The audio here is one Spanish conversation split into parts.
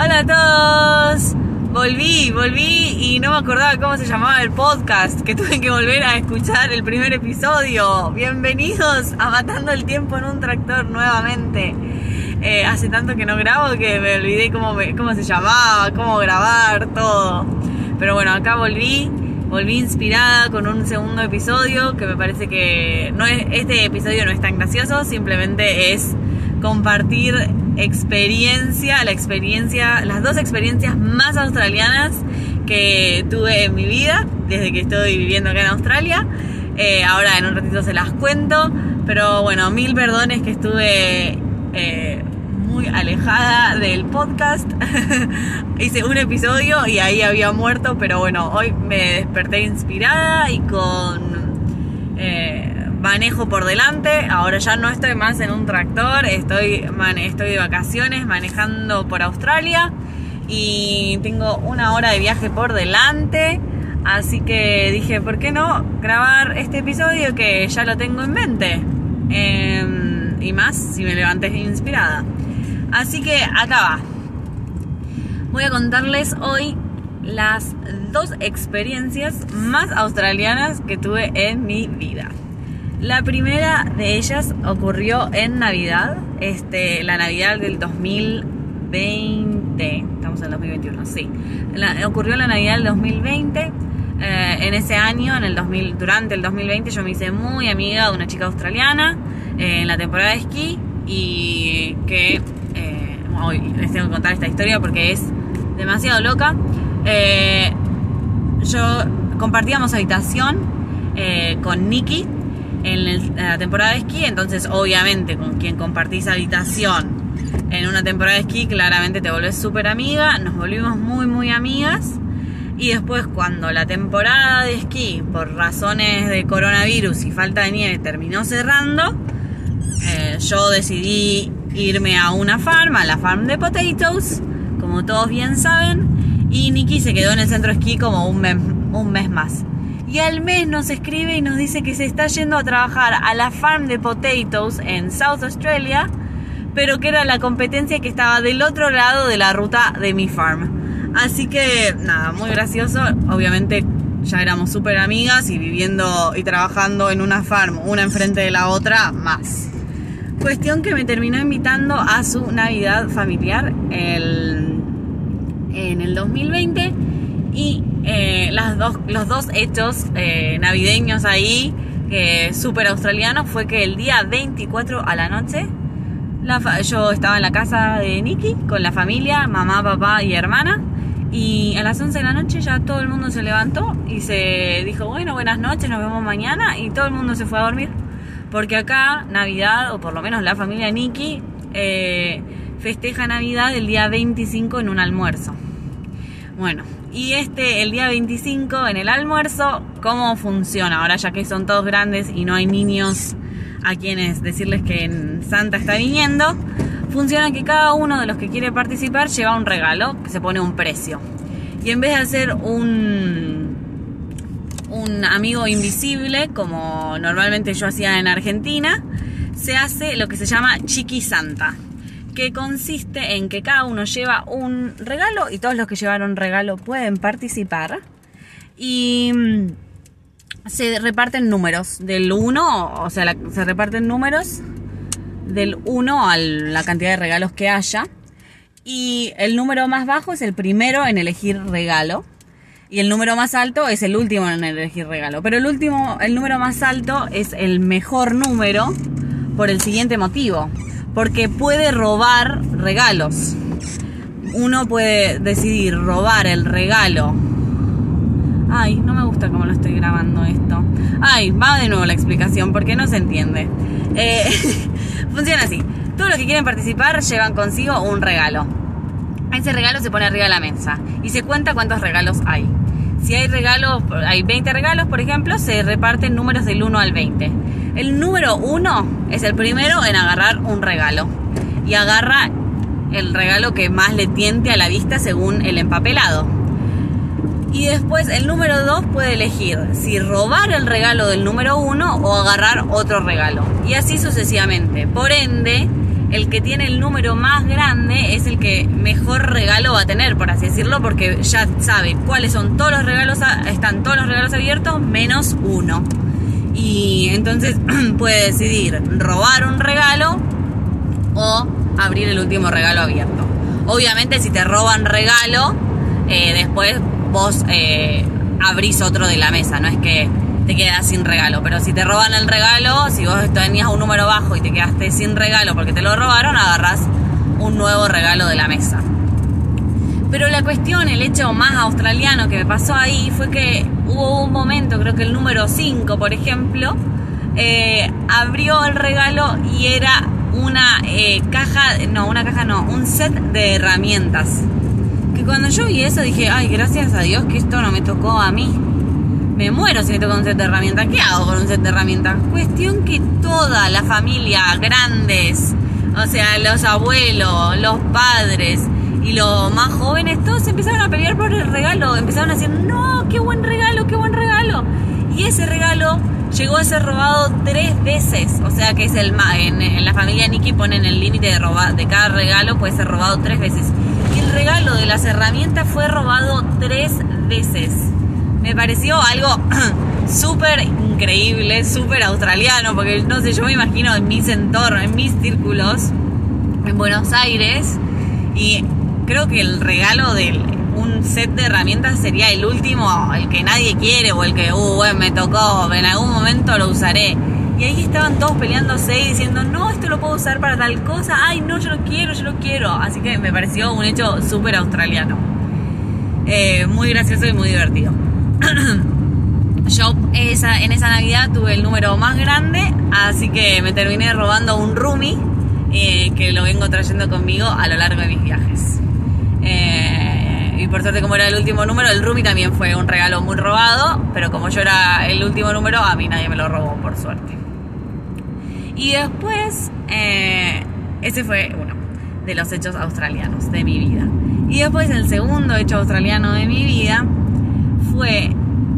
Hola a todos. Volví, volví y no me acordaba cómo se llamaba el podcast, que tuve que volver a escuchar el primer episodio. Bienvenidos a Matando el Tiempo en un Tractor nuevamente. Eh, hace tanto que no grabo que me olvidé cómo, cómo se llamaba, cómo grabar, todo. Pero bueno, acá volví, volví inspirada con un segundo episodio que me parece que no es, este episodio no es tan gracioso, simplemente es compartir experiencia, la experiencia, las dos experiencias más australianas que tuve en mi vida desde que estoy viviendo acá en Australia. Eh, ahora en un ratito se las cuento, pero bueno, mil perdones que estuve eh, muy alejada del podcast. Hice un episodio y ahí había muerto, pero bueno, hoy me desperté inspirada y con... Eh, manejo por delante. Ahora ya no estoy más en un tractor, estoy, estoy de vacaciones manejando por Australia y tengo una hora de viaje por delante. Así que dije, ¿por qué no grabar este episodio que ya lo tengo en mente? Em, y más si me levanté inspirada. Así que acá va. Voy a contarles hoy las dos experiencias más australianas que tuve en mi vida. La primera de ellas ocurrió en Navidad, este, la Navidad del 2020. Estamos en el 2021, sí. ocurrió la Navidad del 2020. Eh, en ese año, en el 2000, durante el 2020, yo me hice muy amiga de una chica australiana eh, en la temporada de esquí y que eh, hoy les tengo que contar esta historia porque es demasiado loca. yo compartíamos habitación con Nikki, en la temporada de esquí, entonces obviamente con quien compartís habitación en una temporada de esquí, claramente te volvés súper amiga, nos volvimos muy muy amigas. Y después cuando la temporada de esquí por razones de coronavirus y falta de nieve terminó cerrando, eh, yo decidí irme a una farm, a la farm de potatoes, como todos bien saben, y Nikki se quedó en el centro de esquí como un un mes más y al mes nos escribe y nos dice que se está yendo a trabajar a la farm de potatoes en South Australia, pero que era la competencia que estaba del otro lado de la ruta de mi farm. Así que nada, muy gracioso. Obviamente ya éramos súper amigas y viviendo y trabajando en una farm, una enfrente de la otra, más. Cuestión que me terminó invitando a su Navidad familiar en el 2020 y eh, las dos, los dos hechos eh, navideños ahí, súper australianos, fue que el día 24 a la noche, yo estaba en la casa de Nicky con la familia, mamá, papá y hermana. Y a las 11 de la noche ya todo el mundo se levantó y se dijo, bueno, buenas noches, nos vemos mañana. Y todo el mundo se fue a dormir. Porque acá Navidad, o por lo menos la familia Nicky, eh, festeja Navidad el día 25 en un almuerzo. Bueno, y este, el día 25, en el almuerzo, ¿cómo funciona? Ahora ya que son todos grandes y no hay niños a quienes decirles que Santa está viniendo, funciona que cada uno de los que quiere participar lleva un regalo que se pone un precio. Y en vez de hacer un, un amigo invisible, como normalmente yo hacía en Argentina, se hace lo que se llama Chiqui Santa que consiste en que cada uno lleva un regalo y todos los que llevaron regalo pueden participar. Y mm, se reparten números del 1, o sea, se reparten números del 1 a la cantidad de regalos que haya. Y el número más bajo es el primero en elegir regalo. Y el número más alto es el último en elegir regalo. Pero el último, el número más alto es el mejor número por el siguiente motivo porque puede robar regalos. Uno puede decidir robar el regalo. Ay, no me gusta cómo lo estoy grabando esto. Ay, va de nuevo la explicación porque no se entiende. Eh, funciona así. Todos los que quieren participar llevan consigo un regalo. Ese regalo se pone arriba de la mesa y se cuenta cuántos regalos hay. Si hay regalos, hay 20 regalos, por ejemplo, se reparten números del 1 al 20. El número 1 es el primero en agarrar un regalo y agarra el regalo que más le tiente a la vista según el empapelado. Y después el número 2 puede elegir si robar el regalo del número 1 o agarrar otro regalo. Y así sucesivamente. Por ende, el que tiene el número más grande es el que mejor regalo va a tener, por así decirlo, porque ya sabe cuáles son todos los regalos, están todos los regalos abiertos menos uno. Y entonces puede decidir robar un regalo o abrir el último regalo abierto. Obviamente si te roban regalo, eh, después vos eh, abrís otro de la mesa, no es que te quedas sin regalo. Pero si te roban el regalo, si vos tenías un número bajo y te quedaste sin regalo porque te lo robaron, agarras un nuevo regalo de la mesa. Pero la cuestión, el hecho más australiano que me pasó ahí fue que hubo un momento, creo que el número 5, por ejemplo, eh, abrió el regalo y era una eh, caja, no, una caja no, un set de herramientas. Que cuando yo vi eso dije, ay, gracias a Dios que esto no me tocó a mí me muero si me toca un set de herramientas. ¿Qué hago con un set de herramientas? Cuestión que toda la familia, grandes, o sea, los abuelos, los padres y los más jóvenes, todos empezaron a pelear por el regalo. Empezaron a decir, no, qué buen regalo, qué buen regalo. Y ese regalo llegó a ser robado tres veces. O sea que es el en, en la familia Nicky ponen el límite de robar de cada regalo puede ser robado tres veces. Y el regalo de las herramientas fue robado tres veces me pareció algo súper increíble, súper australiano, porque no sé, yo me imagino en mis entornos, en mis círculos, en Buenos Aires, y creo que el regalo de un set de herramientas sería el último, el que nadie quiere, o el que, uh, bueno, me tocó, en algún momento lo usaré. Y ahí estaban todos peleándose y diciendo, no, esto lo puedo usar para tal cosa, ay, no, yo lo quiero, yo lo quiero. Así que me pareció un hecho súper australiano. Eh, muy gracioso y muy divertido. Yo esa, en esa Navidad tuve el número más grande, así que me terminé robando un roomie eh, que lo vengo trayendo conmigo a lo largo de mis viajes. Eh, y por suerte como era el último número, el roomie también fue un regalo muy robado, pero como yo era el último número, a mí nadie me lo robó, por suerte. Y después, eh, ese fue uno de los hechos australianos de mi vida. Y después el segundo hecho australiano de mi vida fue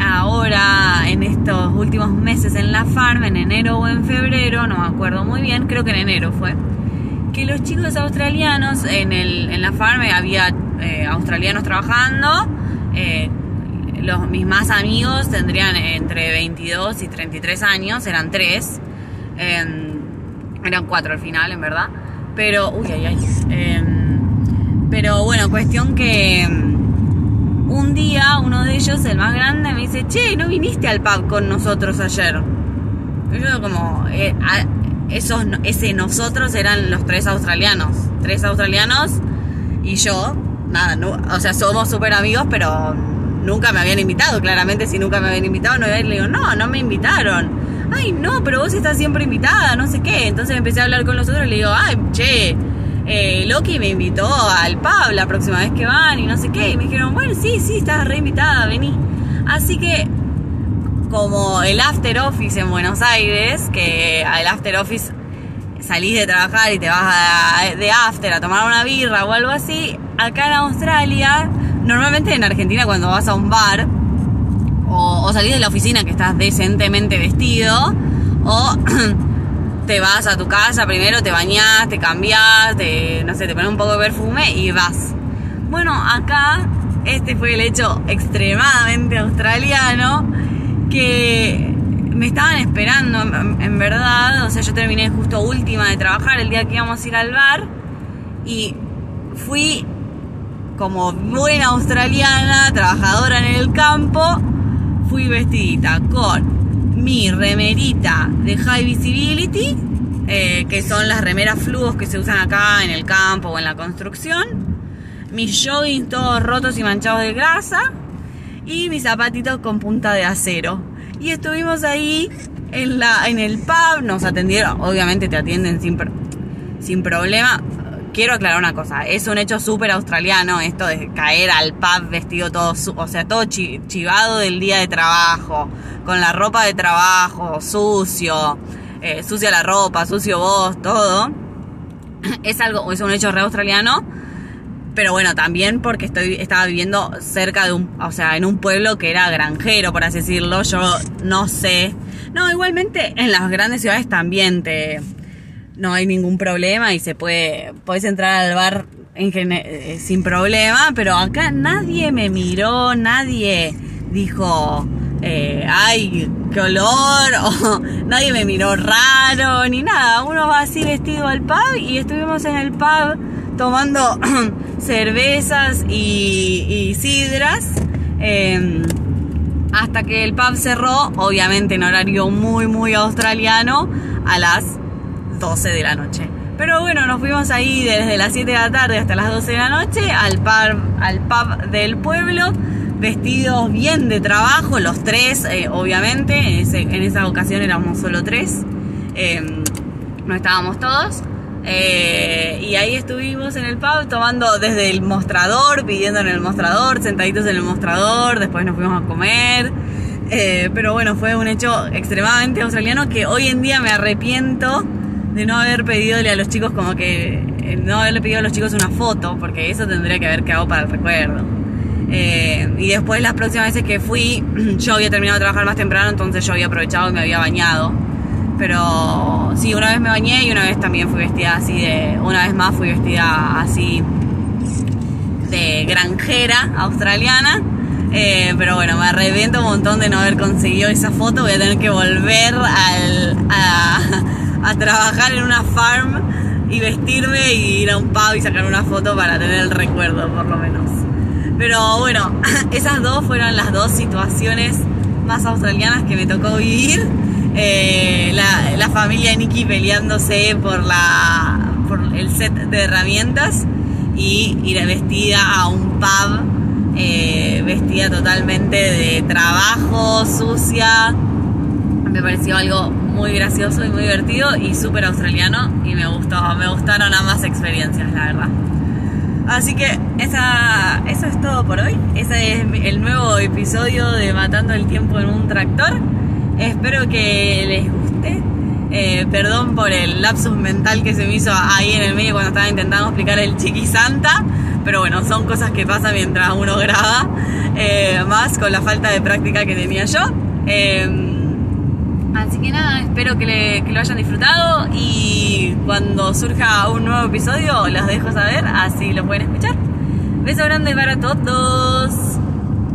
ahora en estos últimos meses en la farm, en enero o en febrero, no me acuerdo muy bien, creo que en enero fue, que los chicos australianos en, el, en la farm había eh, australianos trabajando, eh, los, mis más amigos tendrían entre 22 y 33 años, eran tres, em, eran cuatro al final en verdad, pero, uy, ay, em, pero bueno, cuestión que un día uno de ellos, el más grande, me dice, che, ¿no viniste al pub con nosotros ayer? Yo como, eh, esos, ese nosotros eran los tres australianos, tres australianos y yo, nada, no, o sea, somos súper amigos, pero nunca me habían invitado, claramente si nunca me habían invitado no le digo, no, no me invitaron. Ay, no, pero vos estás siempre invitada, no sé qué. Entonces empecé a hablar con los otros y le digo, ay, che, eh, Loki me invitó al pub la próxima vez que van y no sé qué. Y me dijeron, bueno, sí, sí, estás reinvitada, vení. Así que, como el after office en Buenos Aires, que al after office salís de trabajar y te vas de after a tomar una birra o algo así, acá en Australia, normalmente en Argentina cuando vas a un bar, o, salís de la oficina que estás decentemente vestido, o te vas a tu casa primero, te bañas, te cambias, te, no sé, te pones un poco de perfume y vas. Bueno, acá este fue el hecho extremadamente australiano que me estaban esperando, en, verdad. O sea, yo terminé justo última de trabajar el día que íbamos a ir al bar y fui como buena australiana, trabajadora en el campo, fui vestidita con mi remerita de High Visibility, eh, que son las remeras fluos que se usan acá en el campo o en la construcción, mis joggings todos rotos y manchados de grasa y mis zapatitos con punta de acero. Y estuvimos ahí en, la, en el pub, nos atendieron, obviamente te atienden sin, sin problema, quiero aclarar una cosa, es un hecho súper australiano esto de caer al pub vestido todo, o sea, todo chivado del día de trabajo, con la ropa de trabajo, sucio, eh, sucia la ropa, sucio vos, todo. Es algo, es un hecho re australiano, pero bueno, también porque estoy, estaba viviendo cerca de un, o sea, en un pueblo que era granjero, por así decirlo, yo no sé. No, igualmente en las grandes ciudades también te no hay ningún problema y se puede, puedes entrar al bar eh, sin problema, pero acá nadie me miró, nadie dijo, eh, ay, qué olor, nadie me miró raro, ni nada. Uno va así vestido al pub y estuvimos en el pub tomando cervezas y, sidras. Em, hasta que el pub cerró, obviamente en horario muy, muy australiano, a las 12 de la noche. Pero bueno, nos fuimos ahí desde las 7 de la tarde hasta las 12 de la noche al pub, al pub del pueblo, vestidos bien de trabajo, los tres, eh, obviamente, en, esa ocasión éramos solo tres, em, no estábamos todos. Eh, y ahí estuvimos en el pub tomando desde el mostrador, pidiendo en el mostrador, sentaditos en el mostrador, después nos fuimos a comer. Eh, pero bueno, fue un hecho extremadamente australiano que hoy en día me arrepiento de no haber pedidole a los chicos como que eh, no haberle pedido a los chicos una foto, porque eso tendría que haber quedado para el recuerdo. y después las próximas veces que fui, yo había terminado de trabajar más temprano, entonces yo había aprovechado y me había bañado. Pero sí, una vez me bañé y una vez también fui vestida así de. Una vez más fui vestida así de granjera australiana. Eh, pero bueno, me arrepiento un montón de no haber conseguido esa foto. Voy a tener que volver a, a trabajar en una farm y vestirme y ir a un pub y sacar una foto para tener el recuerdo, por lo menos. Pero bueno, esas dos fueron las dos situaciones más australianas que me tocó vivir. Eh, la, familia de Nicky peleándose por, la, por el set de herramientas y ir vestida a un pub, eh, vestida totalmente de trabajo, sucia. Me pareció algo muy gracioso y muy divertido y súper australiano y me gustó, me gustaron ambas experiencias, la verdad. Así que eso es todo por hoy. Ese es el nuevo episodio de Matando el Tiempo en un Tractor. Espero que les guste. Eh, perdón por el lapsus mental que se me hizo ahí en el medio cuando estaba intentando explicar el Chiqui Santa. Pero bueno, son cosas que pasan mientras uno graba. Eh, más con la falta de práctica que tenía yo. Eh, así que nada, espero que, que, lo hayan disfrutado y cuando surja un nuevo episodio los dejo saber, así lo pueden escuchar. Beso grande para todos.